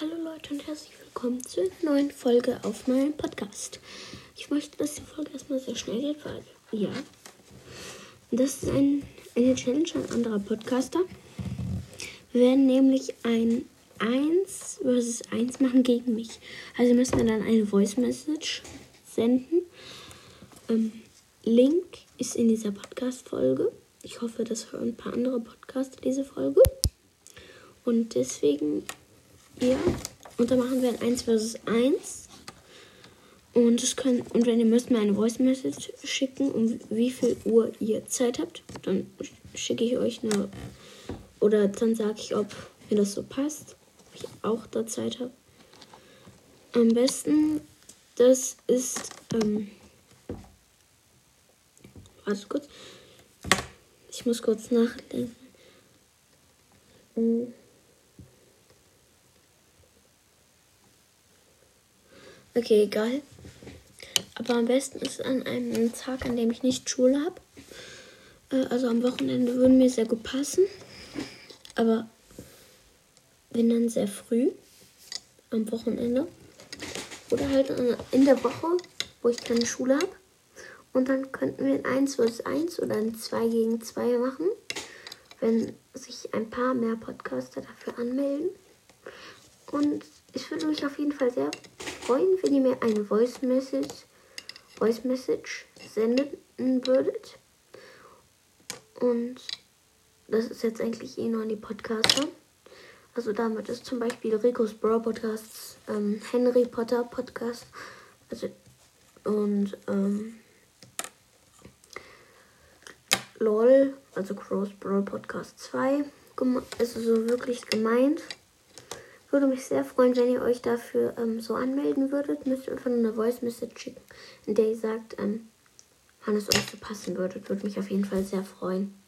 Hallo Leute und herzlich willkommen zu einer neuen Folge auf meinem Podcast. Ich möchte, dass die Folge erstmal sehr schnell geht, weil ja, das ist ein, eine Challenge an anderer Podcaster. Wir werden nämlich ein 1 versus 1 machen gegen mich. Also müssen wir dann eine Voice Message senden. Ähm, Link ist in dieser Podcast-Folge. Ich hoffe, das hören ein paar andere Podcaster diese Folge. Und deswegen ja. Und dann machen wir ein 1 versus 1. Und, das können, und wenn ihr müsst mir eine Voice Message schicken, um wie viel Uhr ihr Zeit habt, dann schicke ich euch eine. Oder dann sage ich, ob mir das so passt, ob ich auch da Zeit habe. Am besten, das ist. Ähm, warte kurz. Ich muss kurz nachdenken. Mhm. Okay, egal. Aber am besten ist an einem Tag, an dem ich nicht Schule habe. Äh, also am Wochenende würden mir sehr gut passen. Aber wenn dann sehr früh am Wochenende. Oder halt in der Woche, wo ich keine Schule habe. Und dann könnten wir ein 1 vs 1 oder ein 2 gegen 2 machen. Wenn sich ein paar mehr Podcaster dafür anmelden. Und ich würde mich auf jeden Fall sehr freuen, wenn ihr mir eine Voice Message, Voice Message senden würdet. Und das ist jetzt eigentlich eh nur an die Podcaster. Also damit ist zum Beispiel Ricos Bro Podcasts, ähm, Henry Potter Podcast, also und ähm, LOL, also Cross Brawl Podcast 2, also so wirklich gemeint. Würde mich sehr freuen, wenn ihr euch dafür ähm, so anmelden würdet. Müsst ihr einfach eine Voice Message schicken, in der ihr sagt, ähm, wann es euch so passen würde. Würde mich auf jeden Fall sehr freuen.